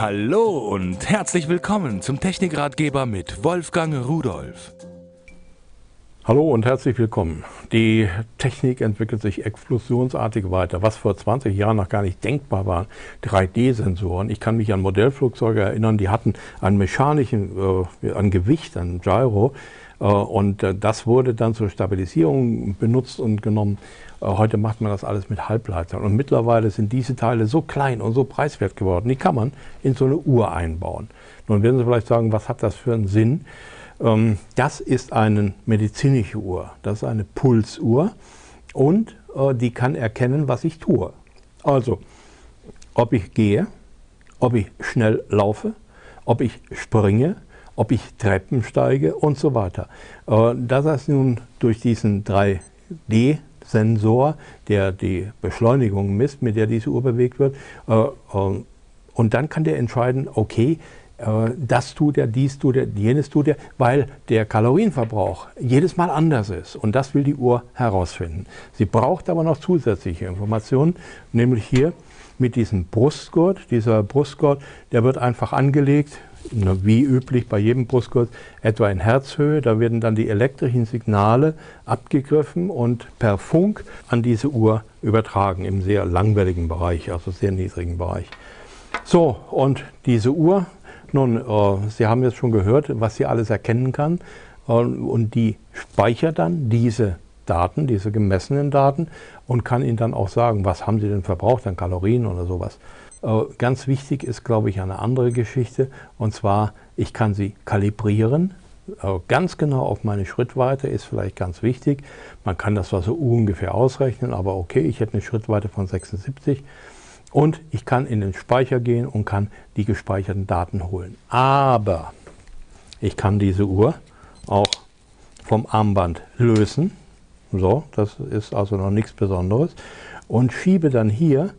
Hallo und herzlich willkommen zum Technikratgeber mit Wolfgang Rudolf. Hallo und herzlich willkommen. Die Technik entwickelt sich explosionsartig weiter. Was vor 20 Jahren noch gar nicht denkbar war, 3D-Sensoren. Ich kann mich an Modellflugzeuge erinnern, die hatten einen mechanischen, äh, ein Gewicht, ein Gyro. Äh, und äh, das wurde dann zur Stabilisierung benutzt und genommen. Äh, heute macht man das alles mit Halbleitern. Und mittlerweile sind diese Teile so klein und so preiswert geworden, die kann man in so eine Uhr einbauen. Nun werden Sie vielleicht sagen, was hat das für einen Sinn? Ähm, das ist eine medizinische Uhr. Das ist eine Pulsuhr und die kann erkennen, was ich tue. Also, ob ich gehe, ob ich schnell laufe, ob ich springe, ob ich Treppen steige und so weiter. Äh, da das nun durch diesen 3D-Sensor, der die Beschleunigung misst, mit der diese Uhr bewegt wird, äh, äh, und dann kann der entscheiden, okay, das tut er, dies tut er, jenes tut er, weil der Kalorienverbrauch jedes Mal anders ist. Und das will die Uhr herausfinden. Sie braucht aber noch zusätzliche Informationen, nämlich hier mit diesem Brustgurt. Dieser Brustgurt, der wird einfach angelegt, wie üblich bei jedem Brustgurt, etwa in Herzhöhe. Da werden dann die elektrischen Signale abgegriffen und per Funk an diese Uhr übertragen im sehr langwelligen Bereich, also sehr niedrigen Bereich. So, und diese Uhr, nun, äh, Sie haben jetzt schon gehört, was sie alles erkennen kann. Äh, und die speichert dann diese Daten, diese gemessenen Daten und kann Ihnen dann auch sagen, was haben Sie denn verbraucht an Kalorien oder sowas. Äh, ganz wichtig ist, glaube ich, eine andere Geschichte. Und zwar, ich kann sie kalibrieren. Äh, ganz genau auf meine Schrittweite ist vielleicht ganz wichtig. Man kann das zwar so ungefähr ausrechnen, aber okay, ich hätte eine Schrittweite von 76. Und ich kann in den Speicher gehen und kann die gespeicherten Daten holen. Aber ich kann diese Uhr auch vom Armband lösen. So, das ist also noch nichts Besonderes. Und schiebe dann hier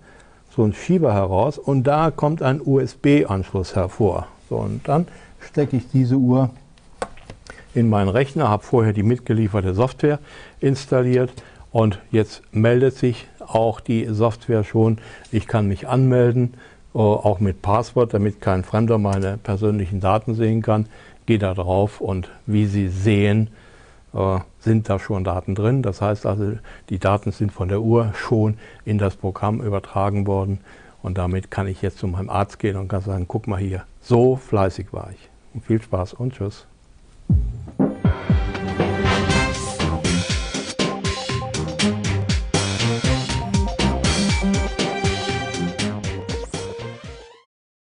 so einen Schieber heraus und da kommt ein USB-Anschluss hervor. So, und dann stecke ich diese Uhr in meinen Rechner, habe vorher die mitgelieferte Software installiert und jetzt meldet sich auch die Software schon. Ich kann mich anmelden, äh, auch mit Passwort, damit kein Fremder meine persönlichen Daten sehen kann. Gehe da drauf und wie Sie sehen, sind da schon Daten drin. Das heißt also, die Daten sind von der Uhr schon in das Programm übertragen worden. Und damit kann ich jetzt zu meinem Arzt gehen und kann sagen, guck mal hier, so fleißig war ich. Und viel Spaß und tschüss.